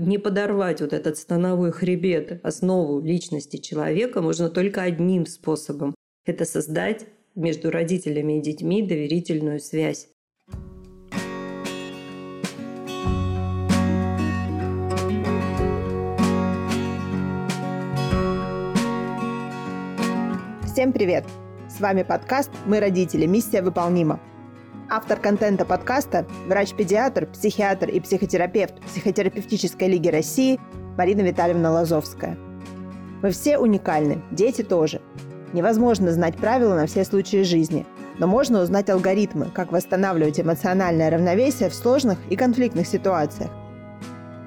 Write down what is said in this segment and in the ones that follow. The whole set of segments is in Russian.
не подорвать вот этот становой хребет, основу личности человека можно только одним способом. Это создать между родителями и детьми доверительную связь. Всем привет! С вами подкаст «Мы родители. Миссия выполнима». Автор контента подкаста – врач-педиатр, психиатр и психотерапевт Психотерапевтической лиги России Марина Витальевна Лазовская. Мы все уникальны, дети тоже. Невозможно знать правила на все случаи жизни, но можно узнать алгоритмы, как восстанавливать эмоциональное равновесие в сложных и конфликтных ситуациях.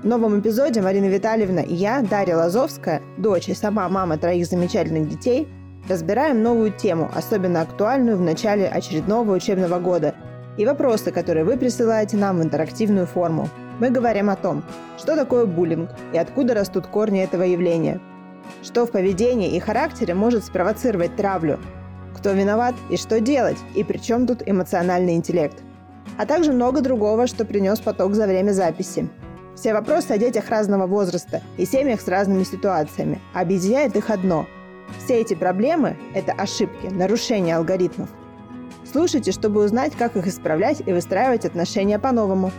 В новом эпизоде Марина Витальевна и я, Дарья Лазовская, дочь и сама мама троих замечательных детей, разбираем новую тему, особенно актуальную в начале очередного учебного года – и вопросы, которые вы присылаете нам в интерактивную форму. Мы говорим о том, что такое буллинг и откуда растут корни этого явления, что в поведении и характере может спровоцировать травлю, кто виноват и что делать, и при чем тут эмоциональный интеллект, а также много другого, что принес поток за время записи. Все вопросы о детях разного возраста и семьях с разными ситуациями. Объединяет их одно. Все эти проблемы – это ошибки, нарушения алгоритмов – Слушайте, чтобы узнать, как их исправлять и выстраивать отношения по-новому.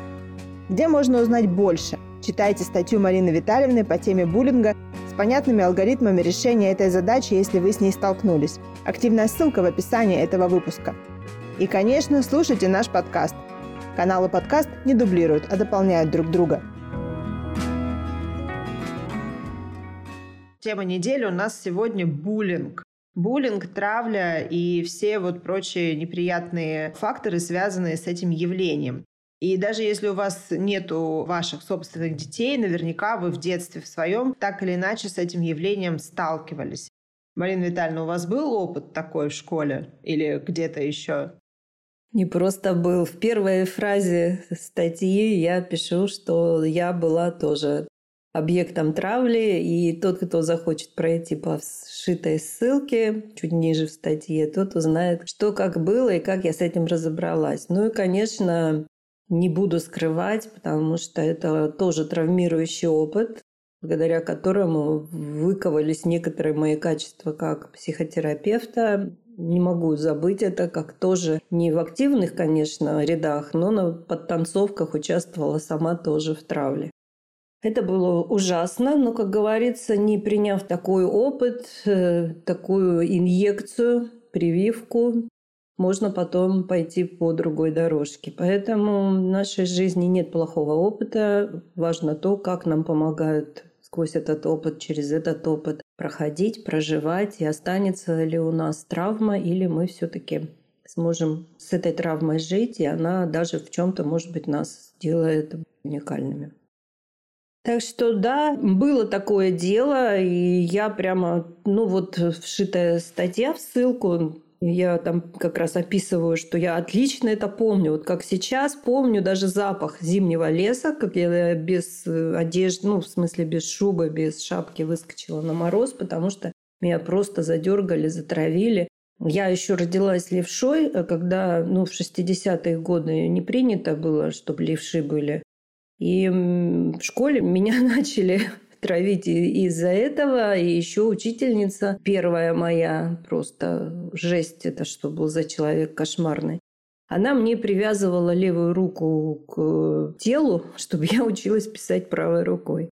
Где можно узнать больше? Читайте статью Марины Витальевны по теме буллинга с понятными алгоритмами решения этой задачи, если вы с ней столкнулись. Активная ссылка в описании этого выпуска. И, конечно, слушайте наш подкаст. Каналы подкаст не дублируют, а дополняют друг друга. Тема недели у нас сегодня буллинг. Буллинг, травля и все вот прочие неприятные факторы, связанные с этим явлением. И даже если у вас нету ваших собственных детей, наверняка вы в детстве в своем так или иначе с этим явлением сталкивались. Марина Витальевна, у вас был опыт такой в школе или где-то еще? Не просто был. В первой фразе статьи я пишу, что я была тоже объектом травли, и тот, кто захочет пройти по сшитой ссылке чуть ниже в статье, тот узнает, что как было и как я с этим разобралась. Ну и, конечно, не буду скрывать, потому что это тоже травмирующий опыт, благодаря которому выковались некоторые мои качества как психотерапевта. Не могу забыть это, как тоже не в активных, конечно, рядах, но на подтанцовках участвовала сама тоже в травле. Это было ужасно, но, как говорится, не приняв такой опыт, э, такую инъекцию, прививку, можно потом пойти по другой дорожке. Поэтому в нашей жизни нет плохого опыта. Важно то, как нам помогают сквозь этот опыт, через этот опыт проходить, проживать, и останется ли у нас травма, или мы все-таки сможем с этой травмой жить, и она даже в чем-то, может быть, нас делает уникальными. Так что да, было такое дело, и я прямо, ну вот вшитая статья в ссылку, я там как раз описываю, что я отлично это помню. Вот как сейчас помню даже запах зимнего леса, как я без одежды, ну, в смысле без шубы, без шапки выскочила на мороз, потому что меня просто задергали, затравили. Я еще родилась левшой, а когда ну, в 60-е годы не принято было, чтобы левши были. И в школе меня начали травить из-за этого. И еще учительница первая моя, просто жесть это, что был за человек кошмарный. Она мне привязывала левую руку к телу, чтобы я училась писать правой рукой.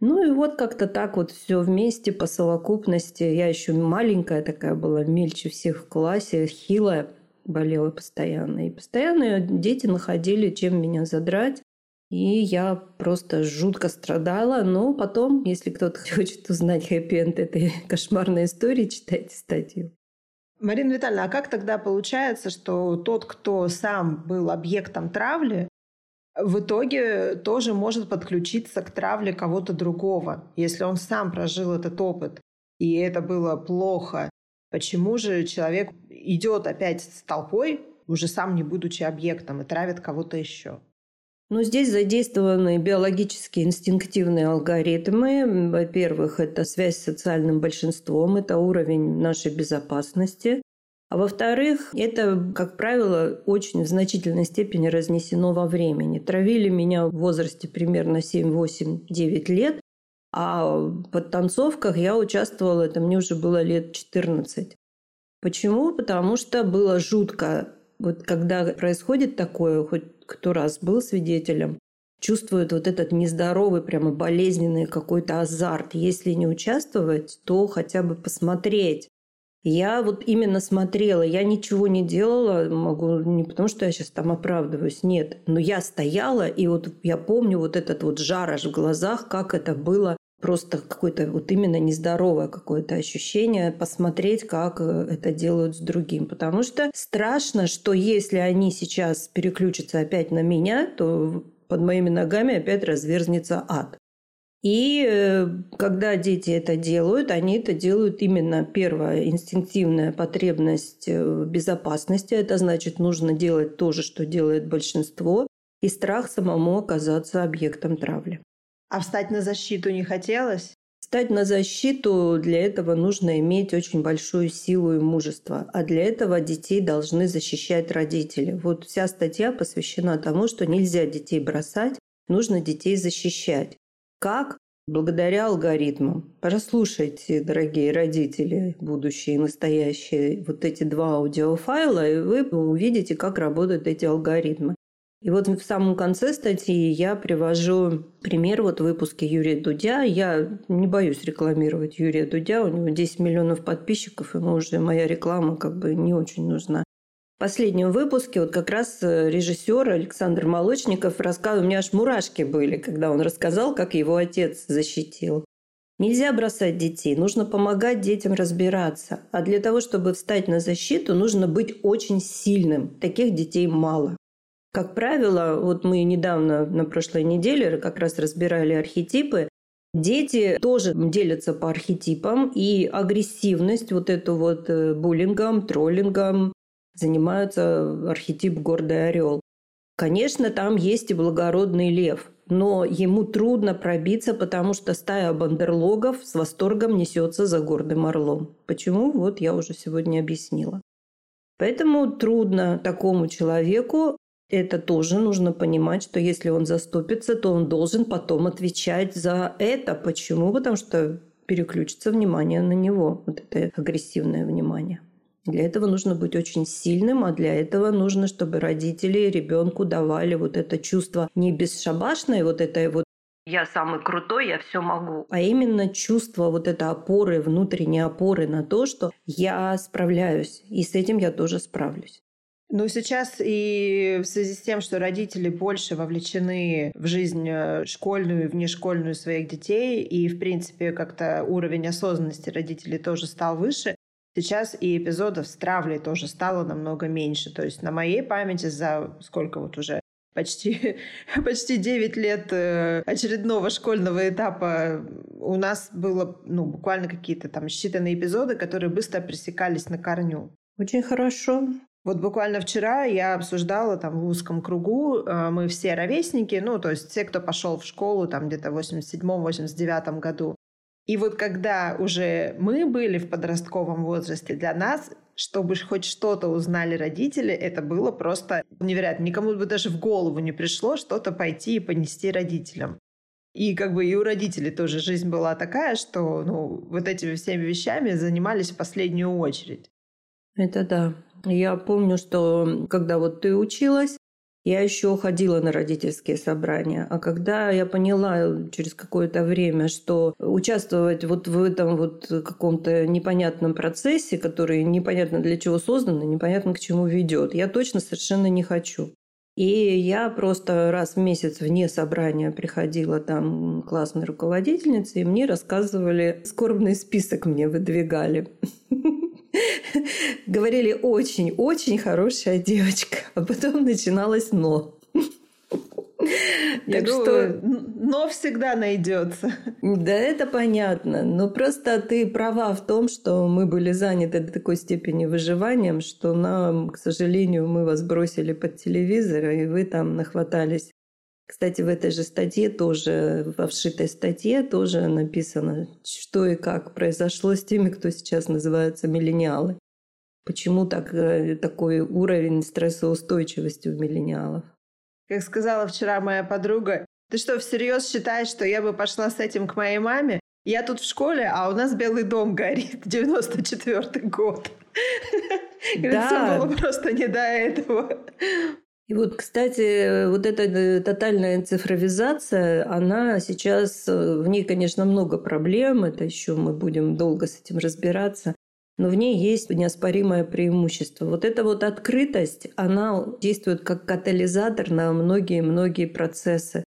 Ну и вот как-то так вот все вместе по совокупности. Я еще маленькая такая была, мельче всех в классе, хилая, болела постоянно. И постоянно дети находили, чем меня задрать. И я просто жутко страдала. Но потом, если кто-то хочет узнать хэппи-энд этой кошмарной истории, читайте статью. Марина Витальевна, а как тогда получается, что тот, кто сам был объектом травли, в итоге тоже может подключиться к травле кого-то другого, если он сам прожил этот опыт, и это было плохо. Почему же человек идет опять с толпой, уже сам не будучи объектом, и травит кого-то еще? Но здесь задействованы биологические инстинктивные алгоритмы. Во-первых, это связь с социальным большинством, это уровень нашей безопасности. А во-вторых, это, как правило, очень в значительной степени разнесено во времени. Травили меня в возрасте примерно 7, 8, 9 лет, а в подтанцовках я участвовала, это мне уже было лет 14. Почему? Потому что было жутко. Вот когда происходит такое, хоть кто раз был свидетелем, чувствует вот этот нездоровый, прямо болезненный какой-то азарт. Если не участвовать, то хотя бы посмотреть. Я вот именно смотрела, я ничего не делала, могу не потому, что я сейчас там оправдываюсь, нет, но я стояла, и вот я помню вот этот вот жар аж в глазах, как это было просто какое-то вот именно нездоровое какое-то ощущение посмотреть, как э, это делают с другим. Потому что страшно, что если они сейчас переключатся опять на меня, то под моими ногами опять разверзнется ад. И э, когда дети это делают, они это делают именно первая инстинктивная потребность э, безопасности. Это значит, нужно делать то же, что делает большинство, и страх самому оказаться объектом травли. А встать на защиту не хотелось? Встать на защиту для этого нужно иметь очень большую силу и мужество. А для этого детей должны защищать родители. Вот вся статья посвящена тому, что нельзя детей бросать, нужно детей защищать. Как? Благодаря алгоритмам. Прослушайте, дорогие родители, будущие и настоящие, вот эти два аудиофайла, и вы увидите, как работают эти алгоритмы. И вот в самом конце статьи я привожу пример вот в выпуске Юрия Дудя. Я не боюсь рекламировать Юрия Дудя, у него 10 миллионов подписчиков, ему уже моя реклама как бы не очень нужна последнем выпуске вот как раз э, режиссер Александр Молочников рассказывал, у меня аж мурашки были, когда он рассказал, как его отец защитил. Нельзя бросать детей, нужно помогать детям разбираться. А для того, чтобы встать на защиту, нужно быть очень сильным. Таких детей мало. Как правило, вот мы недавно на прошлой неделе как раз разбирали архетипы. Дети тоже делятся по архетипам, и агрессивность, вот эту вот э, буллингом, троллингом, занимаются архетип гордый орел. Конечно, там есть и благородный лев, но ему трудно пробиться, потому что стая бандерлогов с восторгом несется за гордым орлом. Почему? Вот я уже сегодня объяснила. Поэтому трудно такому человеку, это тоже нужно понимать, что если он заступится, то он должен потом отвечать за это. Почему? Потому что переключится внимание на него, вот это агрессивное внимание. Для этого нужно быть очень сильным, а для этого нужно, чтобы родители ребенку давали вот это чувство не бесшабашное, вот это вот я самый крутой, я все могу. А именно чувство вот этой опоры, внутренней опоры на то, что я справляюсь, и с этим я тоже справлюсь. Ну, сейчас и в связи с тем, что родители больше вовлечены в жизнь э, школьную и внешкольную своих детей, и, в принципе, как-то уровень осознанности родителей тоже стал выше, Сейчас и эпизодов с травлей тоже стало намного меньше. То есть на моей памяти за сколько вот уже почти, почти 9 лет э, очередного школьного этапа у нас было ну, буквально какие-то там считанные эпизоды, которые быстро пресекались на корню. Очень хорошо. Вот буквально вчера я обсуждала там в узком кругу, э, мы все ровесники, ну, то есть те, кто пошел в школу там где-то в 87-89 году. И вот когда уже мы были в подростковом возрасте, для нас, чтобы хоть что-то узнали родители, это было просто невероятно. Никому бы даже в голову не пришло что-то пойти и понести родителям. И как бы и у родителей тоже жизнь была такая, что ну, вот этими всеми вещами занимались в последнюю очередь. Это да. Я помню, что когда вот ты училась, я еще ходила на родительские собрания. А когда я поняла через какое-то время, что участвовать вот в этом вот каком-то непонятном процессе, который непонятно для чего создан, непонятно к чему ведет, я точно совершенно не хочу. И я просто раз в месяц вне собрания приходила там классной руководительницы, и мне рассказывали, скорбный список мне выдвигали. Говорили очень-очень хорошая девочка, а потом начиналось но. Так что... Но всегда найдется. Да, это понятно. Но просто ты права в том, что мы были заняты до такой степени выживанием, что нам, к сожалению, мы вас бросили под телевизор, и вы там нахватались кстати, в этой же статье тоже, во вшитой статье тоже написано, что и как произошло с теми, кто сейчас называются миллениалы. Почему так, э, такой уровень стрессоустойчивости у миллениалов? Как сказала вчера моя подруга, ты что, всерьез считаешь, что я бы пошла с этим к моей маме? Я тут в школе, а у нас Белый дом горит, 94-й год. Да. было просто не до этого. И вот, кстати, вот эта э, тотальная цифровизация, она сейчас, э, в ней, конечно, много проблем, это еще мы будем долго с этим разбираться, но в ней есть неоспоримое преимущество. Вот эта вот открытость, она действует как катализатор на многие-многие процессы.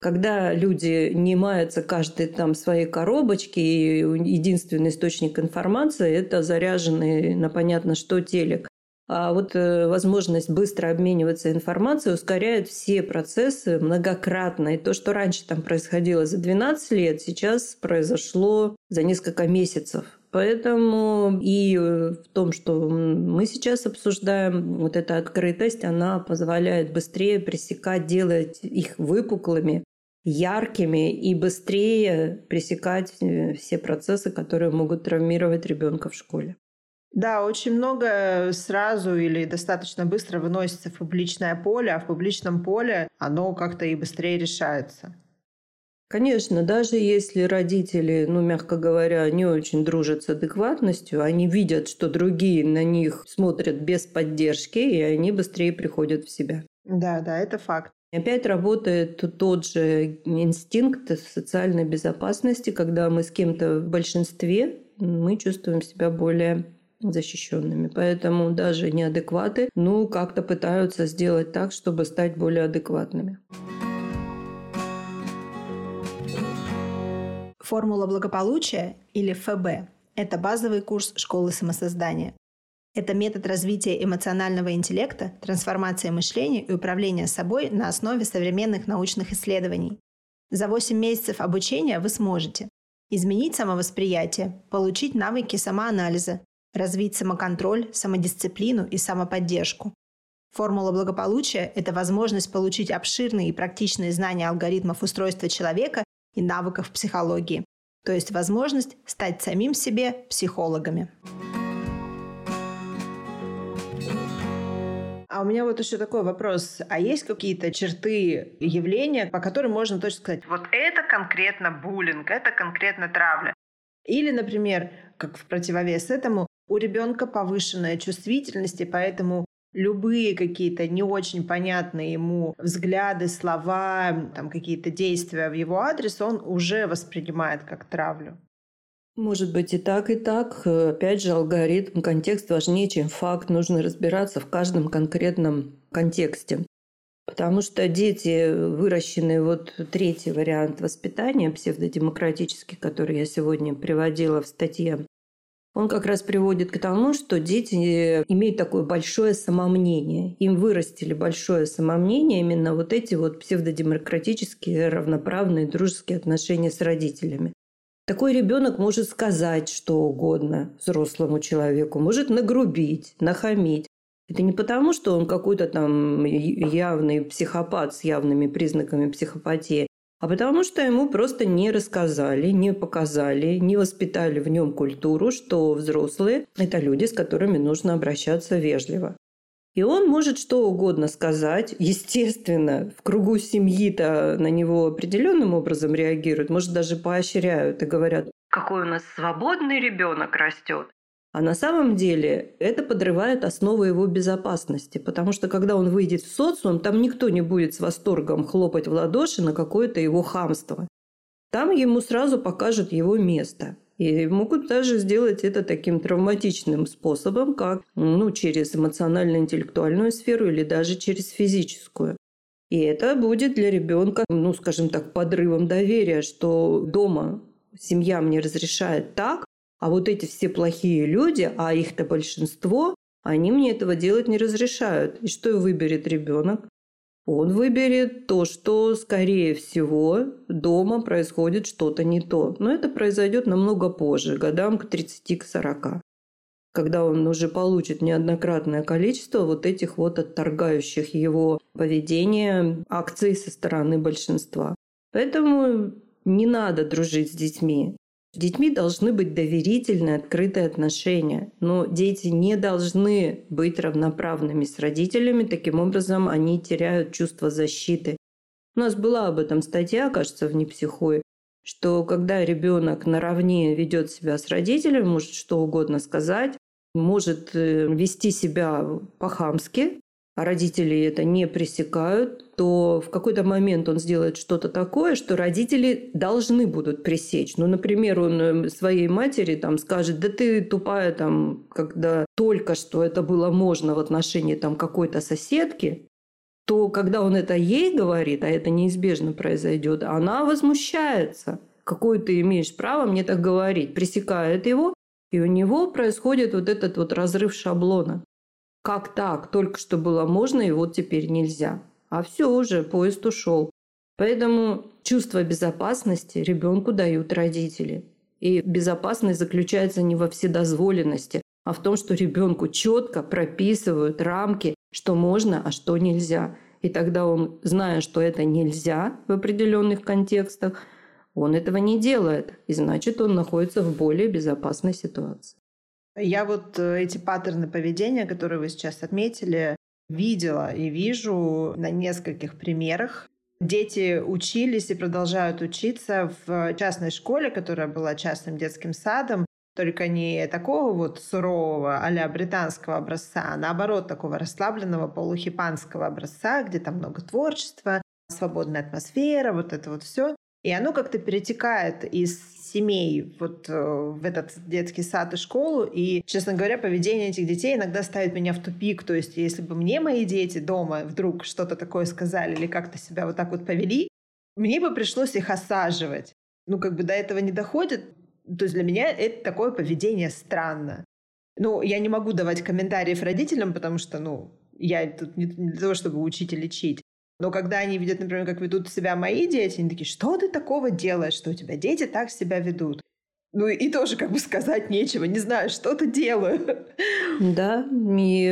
Когда люди не маются каждый там своей коробочке, и единственный источник информации – это заряженный на понятно что телек. А вот э, возможность быстро обмениваться информацией ускоряет все процессы многократно. И то, что раньше там происходило за 12 лет, сейчас произошло за несколько месяцев. Поэтому и э, в том, что мы сейчас обсуждаем, вот эта открытость, она позволяет быстрее пресекать, делать их выпуклыми, яркими и быстрее пресекать э, все процессы, которые могут травмировать ребенка в школе. Да, очень много сразу или достаточно быстро выносится в публичное поле, а в публичном поле оно как-то и быстрее решается. Конечно, даже если родители, ну, мягко говоря, не очень дружат с адекватностью, они видят, что другие на них смотрят без поддержки, и они быстрее приходят в себя. Да, да, это факт. Опять работает тот же инстинкт социальной безопасности, когда мы с кем-то в большинстве, мы чувствуем себя более защищенными. Поэтому даже неадекваты, ну, как-то пытаются сделать так, чтобы стать более адекватными. Формула благополучия или ФБ – это базовый курс школы самосоздания. Это метод развития эмоционального интеллекта, трансформации мышления и управления собой на основе современных научных исследований. За 8 месяцев обучения вы сможете изменить самовосприятие, получить навыки самоанализа, развить самоконтроль, самодисциплину и самоподдержку. Формула благополучия – это возможность получить обширные и практичные знания алгоритмов устройства человека и навыков психологии, то есть возможность стать самим себе психологами. А у меня вот еще такой вопрос. А есть какие-то черты явления, по которым можно точно сказать, вот это конкретно буллинг, это конкретно травля? Или, например, как в противовес этому, у ребенка повышенная чувствительность, и поэтому любые какие-то не очень понятные ему взгляды, слова, там какие-то действия в его адрес он уже воспринимает как травлю. Может быть и так, и так. Опять же, алгоритм, контекст важнее, чем факт. Нужно разбираться в каждом конкретном контексте. Потому что дети, выращенные вот третий вариант воспитания псевдодемократический, который я сегодня приводила в статье он как раз приводит к тому, что дети имеют такое большое самомнение. Им вырастили большое самомнение именно вот эти вот псевдодемократические, равноправные, дружеские отношения с родителями. Такой ребенок может сказать что угодно взрослому человеку, может нагрубить, нахамить. Это не потому, что он какой-то там явный психопат с явными признаками психопатии, а потому что ему просто не рассказали, не показали, не воспитали в нем культуру, что взрослые – это люди, с которыми нужно обращаться вежливо. И он может что угодно сказать. Естественно, в кругу семьи-то на него определенным образом реагируют, может, даже поощряют и говорят, какой у нас свободный ребенок растет. А на самом деле это подрывает основы его безопасности, потому что когда он выйдет в социум, там никто не будет с восторгом хлопать в ладоши на какое-то его хамство. Там ему сразу покажут его место. И могут даже сделать это таким травматичным способом, как ну, через эмоционально-интеллектуальную сферу или даже через физическую. И это будет для ребенка, ну, скажем так, подрывом доверия, что дома семья мне разрешает так, а вот эти все плохие люди, а их-то большинство, они мне этого делать не разрешают. И что выберет ребенок? Он выберет то, что, скорее всего, дома происходит что-то не то. Но это произойдет намного позже, годам к 30-40 когда он уже получит неоднократное количество вот этих вот отторгающих его поведения акций со стороны большинства. Поэтому не надо дружить с детьми С детьми должны быть доверительные, открытые отношения. Но дети не должны быть равноправными с родителями. Таким образом, они теряют чувство защиты. У нас была об этом статья, кажется, в «Непсихое», что когда ребенок наравне ведет себя с родителями, может что угодно сказать, может э, вести себя по-хамски, а родители это не пресекают, то в какой-то момент он сделает что-то такое, что родители должны будут пресечь. Ну, например, он э, своей матери там скажет, да ты тупая там, когда только что это было можно в отношении там какой-то соседки, то когда он это ей говорит, а это неизбежно произойдет, она возмущается. Какое ты имеешь право мне так говорить? Пресекает его, и у него происходит вот этот вот разрыв шаблона. Как так? Только что было можно, и вот теперь нельзя. А все уже, поезд ушел. Поэтому чувство безопасности ребенку дают родители. И безопасность заключается не во вседозволенности, а в том, что ребенку четко прописывают рамки, что можно, а что нельзя. И тогда он, зная, что это нельзя в определенных контекстах, он этого не делает. И значит, он находится в более безопасной ситуации. Я вот э, эти паттерны поведения, которые вы сейчас отметили, видела и вижу на нескольких примерах. Дети учились и продолжают учиться в частной школе, которая была частным детским садом, только не такого вот сурового а британского образца, а наоборот такого расслабленного полухипанского образца, где там много творчества, свободная атмосфера, вот это вот все. И оно как-то перетекает из семей вот э, в этот детский сад и школу. И, честно говоря, поведение этих детей иногда ставит меня в тупик. То есть, если бы мне мои дети дома вдруг что-то такое сказали или как-то себя вот так вот повели, мне бы пришлось их осаживать. Ну, как бы до этого не доходит. То есть для меня это такое поведение странно. Ну, я не могу давать комментариев родителям, потому что, ну, я тут не для того, чтобы учить и лечить. Но когда они видят, например, как ведут себя мои дети, они такие, что ты такого делаешь, что у тебя дети так себя ведут? Ну и тоже как бы сказать нечего, не знаю, что-то делаю. Да, и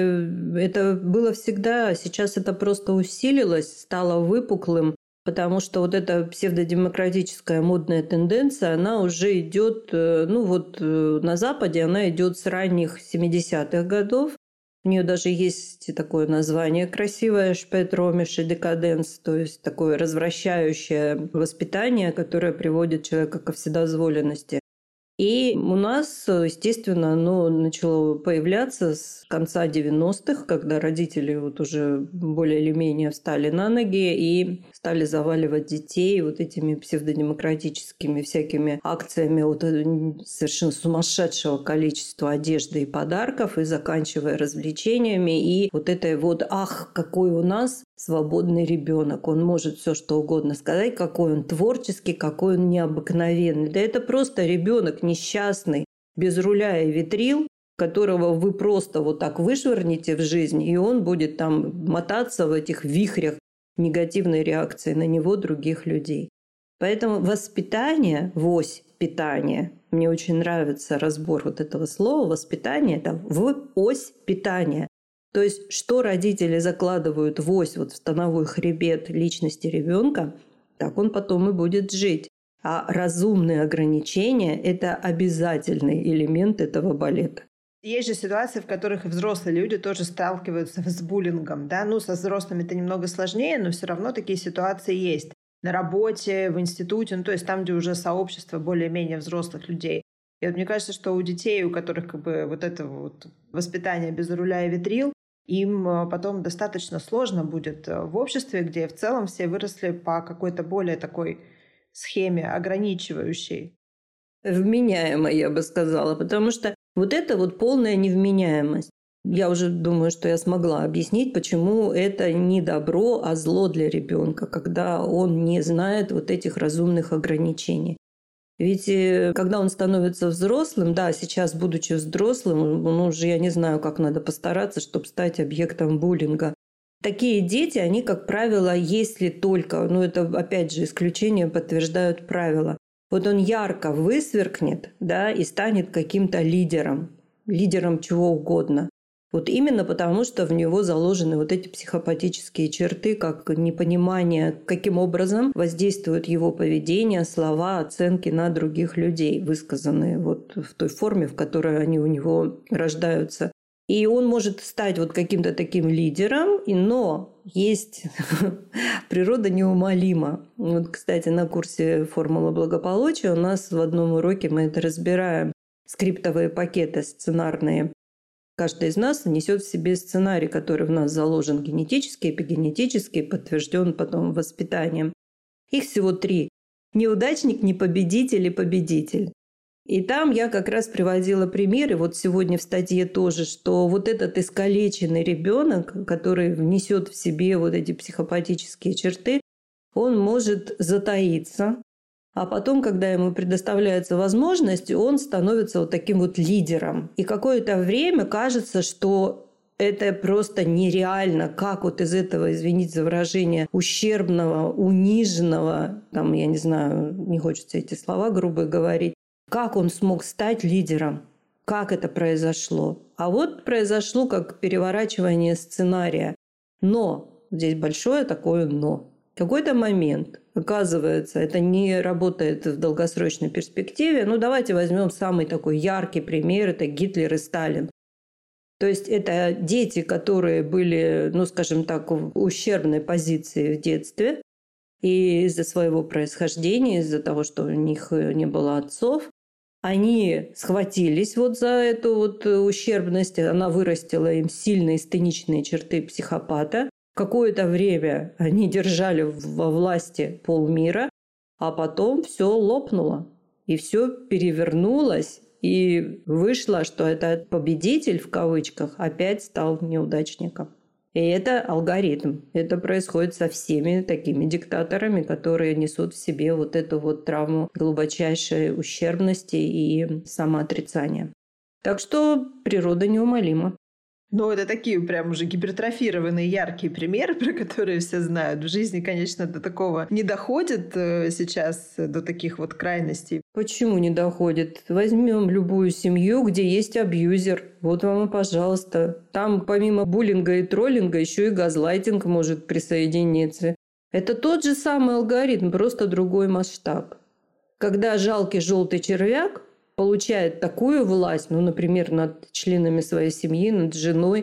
это было всегда, а сейчас это просто усилилось, стало выпуклым, потому что вот эта псевдодемократическая модная тенденция, она уже идет, э, ну вот э, на Западе она идет с ранних 70-х годов, у нее даже есть такое название красивое «Шпетромиш и декаденс», то есть такое развращающее воспитание, которое приводит человека ко вседозволенности. И у нас, естественно, оно начало появляться с конца 90-х, когда родители вот уже более или менее встали на ноги и стали заваливать детей вот этими псевдодемократическими всякими акциями вот э, совершенно сумасшедшего количества одежды и подарков, и заканчивая развлечениями, и вот этой вот «ах, какой у нас свободный ребенок. Он может все что угодно сказать, какой он творческий, какой он необыкновенный. Да это просто ребенок несчастный, без руля и ветрил, которого вы просто вот так вышвырнете в жизнь, и он будет там мотаться в этих вихрях негативной реакции на него других людей. Поэтому воспитание, вось питание, мне очень нравится разбор вот этого слова, воспитание, это в ось питания. То есть, что родители закладывают в ось, вот в становой хребет личности ребенка, так он потом и будет жить. А разумные ограничения – это обязательный элемент этого балета. Есть же ситуации, в которых взрослые люди тоже сталкиваются с буллингом. Да? Ну, со взрослыми это немного сложнее, но все равно такие ситуации есть. На работе, в институте, ну, то есть там, где уже сообщество более-менее взрослых людей. И вот мне кажется, что у детей, у которых как бы вот это вот воспитание без руля и ветрил, им э, потом достаточно сложно будет э, в обществе, где в целом все выросли по какой-то более такой схеме ограничивающей. Вменяемой, я бы сказала, потому что вот это вот полная невменяемость. Я уже думаю, что я смогла объяснить, почему это не добро, а зло для ребенка, когда он не знает вот этих разумных ограничений. Ведь э, когда он становится взрослым, да, сейчас, будучи взрослым, он уже, я не знаю, как надо постараться, чтобы стать объектом буллинга. Такие дети, они, как правило, если только, ну это опять же исключение подтверждают правила, вот он ярко высверкнет, да, и станет каким-то лидером, лидером чего угодно. Вот именно потому, что в него заложены вот эти психопатические черты, как непонимание, каким образом воздействует его поведение, слова, оценки на других людей, высказанные вот в той форме, в которой они у него рождаются. И он может стать вот каким-то таким лидером, но есть природа неумолима. Вот, кстати, на курсе «Формула благополучия» у нас в одном уроке мы это разбираем. Скриптовые пакеты сценарные. Каждый из нас несет в себе сценарий, который в нас заложен генетически, эпигенетически, подтвержден потом воспитанием. Их всего три. Неудачник, непобедитель и победитель. И там я как раз приводила примеры, вот сегодня в статье тоже, что вот этот искалеченный ребенок, который внесет в себе вот эти психопатические черты, он может затаиться, а потом, когда ему предоставляется возможность, он становится вот таким вот лидером. И какое-то время кажется, что это просто нереально, как вот из этого, извините за выражение, ущербного, униженного, там, я не знаю, не хочется эти слова грубо говорить, как он смог стать лидером? Как это произошло? А вот произошло как переворачивание сценария. Но, здесь большое такое но. В какой-то момент, оказывается, это не работает в долгосрочной перспективе. Ну, давайте возьмем самый такой яркий пример. Это Гитлер и Сталин. То есть это дети, которые были, ну, скажем так, в ущербной позиции в детстве. И из-за своего происхождения, из-за того, что у них не было отцов, они схватились вот за эту вот ущербность, она вырастила им сильные стеничные черты психопата. Какое-то время они держали во власти полмира, а потом все лопнуло. И все перевернулось, и вышло, что этот победитель в кавычках опять стал неудачником. И это алгоритм. Это происходит со всеми такими диктаторами, которые несут в себе вот эту вот травму глубочайшей ущербности и самоотрицания. Так что природа неумолима. Ну, это такие прям уже гипертрофированные яркие примеры, про которые все знают. В жизни, конечно, до такого не доходит э, сейчас, э, до таких вот крайностей. Почему не доходит? Возьмем любую семью, где есть абьюзер. Вот вам и пожалуйста. Там помимо буллинга и троллинга еще и газлайтинг может присоединиться. Это тот же самый алгоритм, просто другой масштаб. Когда жалкий желтый червяк получает такую власть, ну, например, над членами своей семьи, над женой,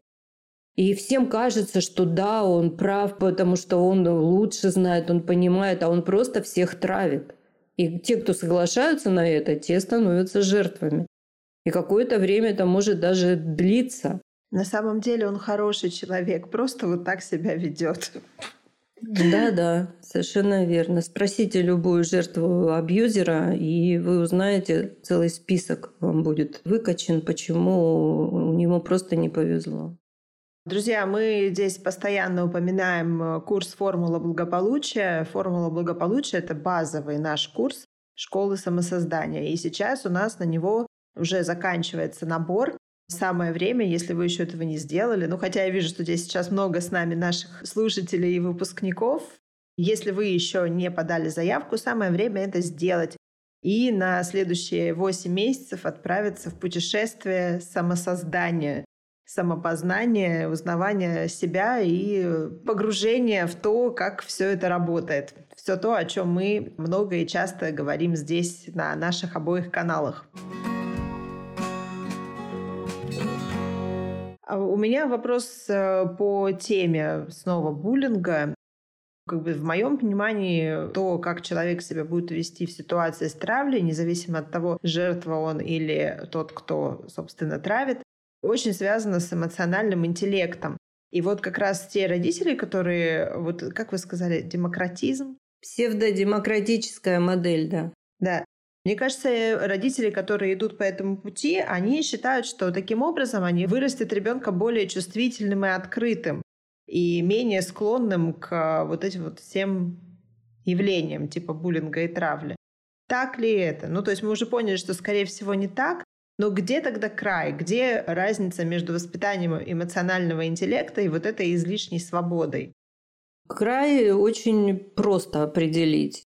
и всем кажется, что да, он прав, потому что он лучше знает, он понимает, а он просто всех травит. И те, кто соглашаются на это, те становятся жертвами. И какое-то время это может даже длиться. На самом деле он хороший человек, просто вот так себя ведет. Да, да, совершенно верно. Спросите любую жертву абьюзера, и вы узнаете целый список вам будет выкачен, почему ему просто не повезло. Друзья, мы здесь постоянно упоминаем курс «Формула благополучия». «Формула благополучия» — это базовый наш курс школы самосоздания. И сейчас у нас на него уже заканчивается набор. Самое время, если вы еще этого не сделали. Ну, хотя я вижу, что здесь сейчас много с нами наших слушателей и выпускников. Если вы еще не подали заявку, самое время это сделать. И на следующие 8 месяцев отправиться в путешествие самосоздания, самопознание, узнавание себя и погружение в то, как все это работает. Все то, о чем мы много и часто говорим здесь на наших обоих каналах. У меня вопрос э, по теме снова буллинга. Как бы в моем понимании то, как человек себя будет вести в ситуации с травлей, независимо от того, жертва он или тот, кто, собственно, травит, очень связано с эмоциональным интеллектом. И вот как раз те родители, которые, вот как вы сказали, демократизм? Псевдодемократическая модель, да. Да. Мне кажется, родители, которые идут по этому пути, они считают, что таким образом они вырастят ребенка более чувствительным и открытым и менее склонным к вот этим вот всем явлениям типа буллинга и травли. Так ли это? Ну, то есть мы уже поняли, что, скорее всего, не так, но где тогда край? Где разница между воспитанием эмоционального интеллекта и вот этой излишней свободой? Край очень просто определить.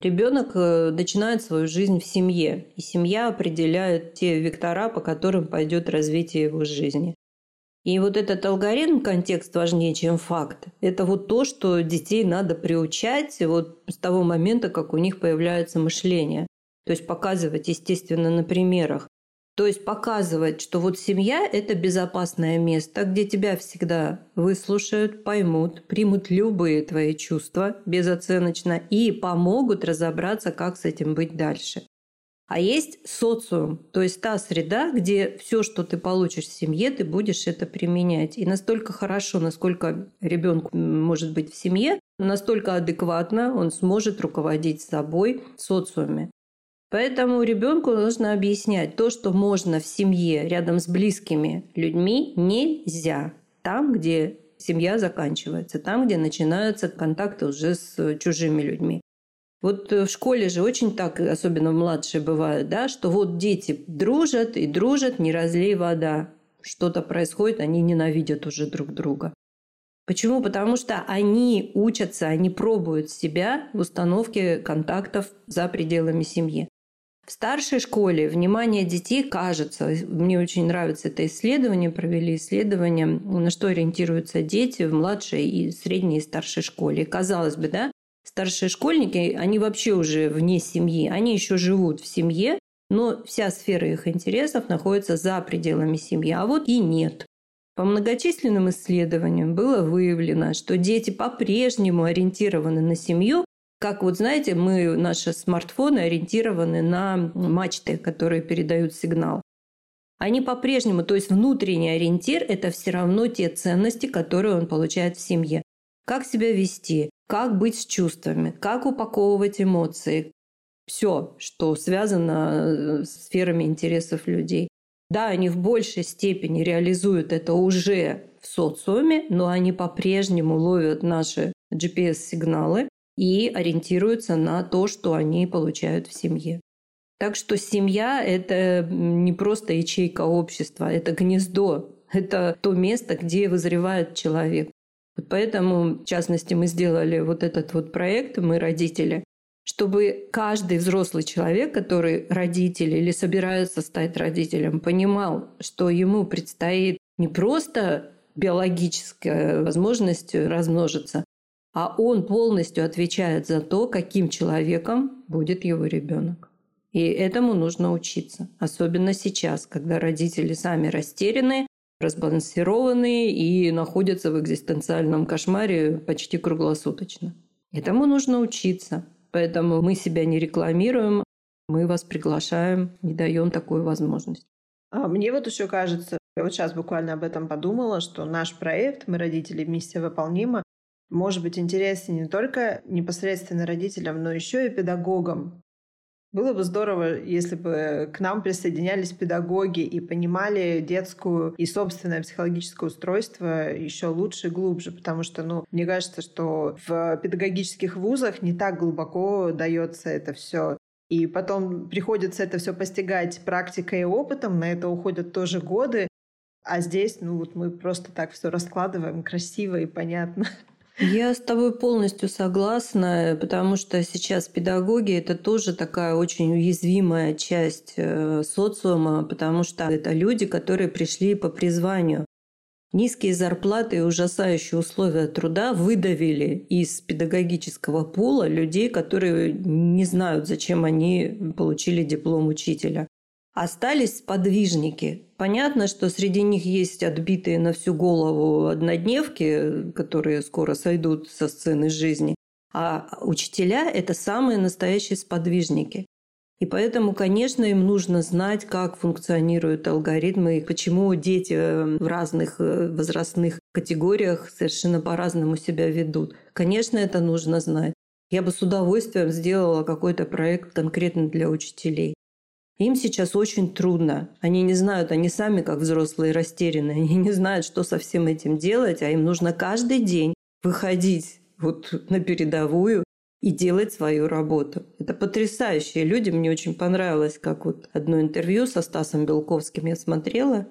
Ребенок э, начинает свою жизнь в семье, и семья определяет те вектора, по которым пойдет развитие его жизни. И вот этот алгоритм, контекст важнее, чем факт. Это вот то, что детей надо приучать вот с того момента, как у них появляется мышление. То есть показывать, естественно, на примерах. То есть показывать, что вот семья – это безопасное место, где тебя всегда выслушают, поймут, примут любые твои чувства безоценочно и помогут разобраться, как с этим быть дальше. А есть социум, то есть та среда, где все, что ты получишь в семье, ты будешь это применять. И настолько хорошо, насколько ребенку может быть в семье, настолько адекватно он сможет руководить собой в социуме. Поэтому ребенку нужно объяснять то, что можно в семье рядом с близкими людьми, нельзя. Там, где семья заканчивается, там, где начинаются контакты уже с чужими людьми. Вот э, в школе же очень так, особенно младшие бывают, да, что вот дети дружат и дружат, не разлей вода. Что-то происходит, они ненавидят уже друг друга. Почему? Потому что они учатся, они пробуют себя в установке контактов за пределами семьи. В старшей школе внимание детей кажется, мне очень нравится это исследование, провели исследование, на что ориентируются дети в младшей и средней и старшей школе. казалось бы, да, старшие школьники, они вообще уже вне семьи, они еще живут в семье, но вся сфера их интересов находится за пределами семьи, а вот и нет. По многочисленным исследованиям было выявлено, что дети по-прежнему ориентированы на семью, как вот знаете, мы, наши смартфоны ориентированы на мачты, которые передают сигнал. Они по-прежнему, то есть внутренний ориентир – это все равно те ценности, которые он получает в семье. Как себя вести, как быть с чувствами, как упаковывать эмоции. Все, что связано э, с сферами интересов людей. Да, они в большей степени реализуют это уже в социуме, но они по-прежнему ловят наши GPS-сигналы и ориентируются на то, что они получают в семье. Так что семья – это не просто ячейка общества, это гнездо, это то место, где вызревает человек. Вот поэтому, в частности, мы сделали вот этот вот проект «Мы родители», чтобы каждый взрослый человек, который родитель или собирается стать родителем, понимал, что ему предстоит не просто биологическая возможность размножиться, а он полностью отвечает за то, каким человеком будет его ребенок. И этому нужно учиться, особенно сейчас, когда родители сами растеряны, разбалансированные и находятся в экзистенциальном кошмаре почти круглосуточно. Этому нужно учиться. Поэтому мы себя не рекламируем, мы вас приглашаем, не даем такую возможность. А мне вот еще кажется, я вот сейчас буквально об этом подумала, что наш проект «Мы родители. Миссия выполнима» может быть интересен не только непосредственно родителям, но еще и педагогам. Было бы здорово, если бы к нам присоединялись педагоги и понимали детскую и собственное психологическое устройство еще лучше и глубже, потому что, ну, мне кажется, что в педагогических вузах не так глубоко дается это все. И потом приходится это все постигать практикой и опытом, на это уходят тоже годы, а здесь, ну вот мы просто так все раскладываем красиво и понятно. Я с тобой полностью согласна, потому что сейчас педагоги – это тоже такая очень уязвимая часть э, социума, потому что это люди, которые пришли по призванию. Низкие зарплаты и ужасающие условия труда выдавили из педагогического пула людей, которые не знают, зачем они получили диплом учителя. Остались подвижники. Понятно, что среди них есть отбитые на всю голову однодневки, которые скоро сойдут со сцены жизни. А учителя – это самые настоящие сподвижники. И поэтому, конечно, им нужно знать, как функционируют алгоритмы и почему дети в разных э, возрастных категориях совершенно по-разному себя ведут. Конечно, это нужно знать. Я бы с удовольствием сделала какой-то проект конкретно для учителей. Им сейчас очень трудно. Они не знают, они сами как взрослые растеряны. Они не знают, что со всем этим делать, а им нужно каждый день выходить вот на передовую и делать свою работу. Это потрясающие люди. Мне очень понравилось, как вот одно интервью со Стасом Белковским я смотрела.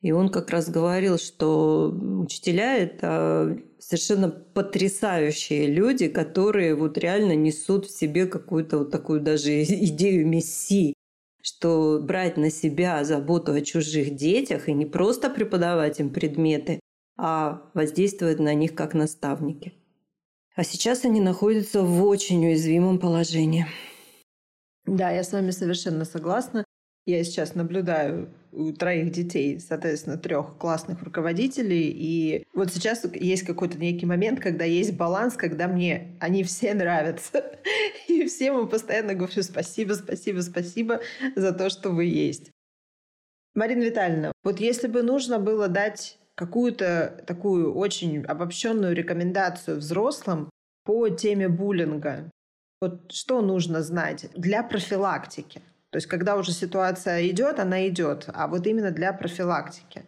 И он как раз говорил, что учителя – это совершенно потрясающие люди, которые вот реально несут в себе какую-то вот такую даже идею мессии что брать на себя заботу о чужих детях и не просто преподавать им предметы, а воздействовать на них как наставники. А сейчас они находятся в очень уязвимом положении. Да, я с вами совершенно согласна. Я сейчас наблюдаю у троих детей, соответственно, трех классных руководителей. И вот сейчас есть какой-то некий момент, когда есть баланс, когда мне они все нравятся. И всем им постоянно говорю спасибо, спасибо, спасибо за то, что вы есть. Марина Витальевна, вот если бы нужно было дать какую-то такую очень обобщенную рекомендацию взрослым по теме буллинга, вот что нужно знать для профилактики? То есть, когда уже ситуация идет, она идет, а вот именно для профилактики.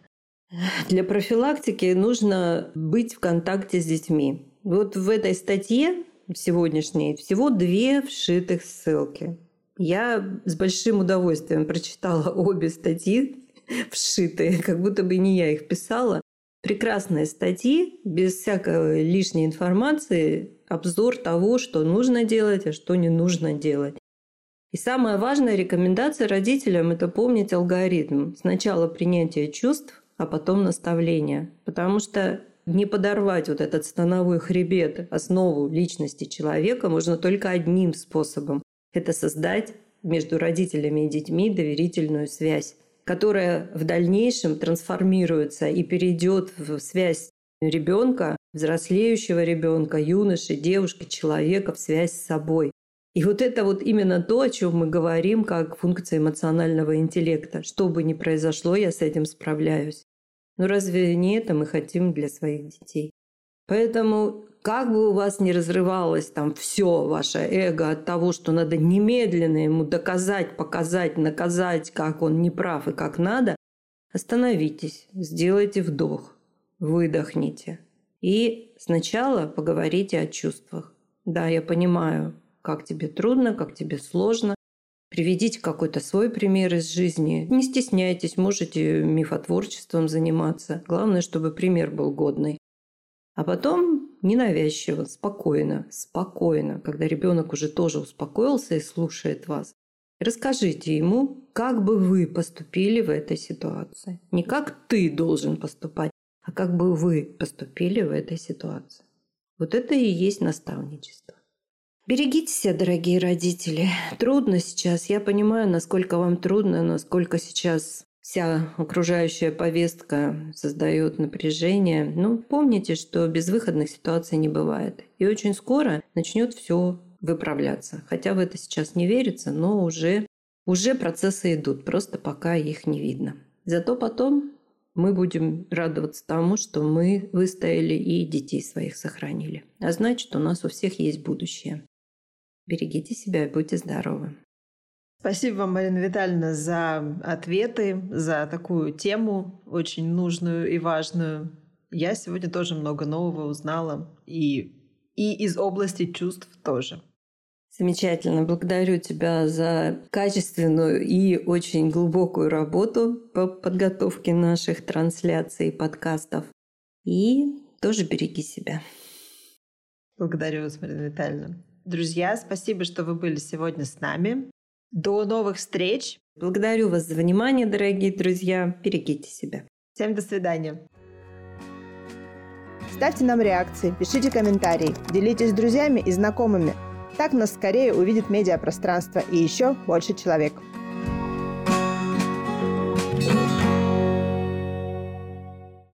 Для профилактики нужно быть в контакте с детьми. Вот в этой статье сегодняшней всего две вшитых ссылки. Я с большим удовольствием прочитала обе статьи вшитые, как будто бы не я их писала. Прекрасные статьи, без всякой лишней информации, обзор того, что нужно делать, а что не нужно делать. И самая важная рекомендация родителям – это помнить алгоритм. Сначала принятие чувств, а потом наставление. Потому что не подорвать вот этот становой хребет, основу личности человека можно только одним способом. Это создать между родителями и детьми доверительную связь, которая в дальнейшем трансформируется и перейдет в связь ребенка, взрослеющего ребенка, юноши, девушки, человека, в связь с собой. И вот это вот именно то, о чем мы говорим, как функция эмоционального интеллекта. Что бы ни произошло, я с этим справляюсь. Но разве не это мы хотим для своих детей? Поэтому как бы у вас ни разрывалось там все ваше эго от того, что надо немедленно ему доказать, показать, наказать, как он не прав и как надо, остановитесь, сделайте вдох, выдохните. И сначала поговорите о чувствах. Да, я понимаю, как тебе трудно, как тебе сложно. Приведите какой-то свой пример из жизни. Не стесняйтесь, можете мифотворчеством заниматься. Главное, чтобы пример был годный. А потом ненавязчиво, спокойно, спокойно, когда ребенок уже тоже успокоился и слушает вас, расскажите ему, как бы вы поступили в этой ситуации. Не как ты должен поступать, а как бы вы поступили в этой ситуации. Вот это и есть наставничество. Берегите себя, дорогие родители. Трудно сейчас. Я понимаю, насколько вам трудно, насколько сейчас вся окружающая повестка создает напряжение. Но помните, что безвыходных ситуаций не бывает. И очень скоро начнет все выправляться. Хотя в это сейчас не верится, но уже, уже процессы идут, просто пока их не видно. Зато потом мы будем радоваться тому, что мы выстояли и детей своих сохранили. А значит, у нас у всех есть будущее. Берегите себя и будьте здоровы. Спасибо вам, Марина Витальевна, за ответы, за такую тему очень нужную и важную. Я сегодня тоже много нового узнала и, и из области чувств тоже. Замечательно. Благодарю тебя за качественную и очень глубокую работу по подготовке наших трансляций и подкастов. И тоже береги себя. Благодарю вас, Марина Витальевна. Друзья, спасибо, что вы были сегодня с нами. До новых встреч. Благодарю вас за внимание, дорогие друзья. Берегите себя. Всем до свидания. Ставьте нам реакции, пишите комментарии, делитесь с друзьями и знакомыми. Так нас скорее увидит медиапространство и еще больше человек.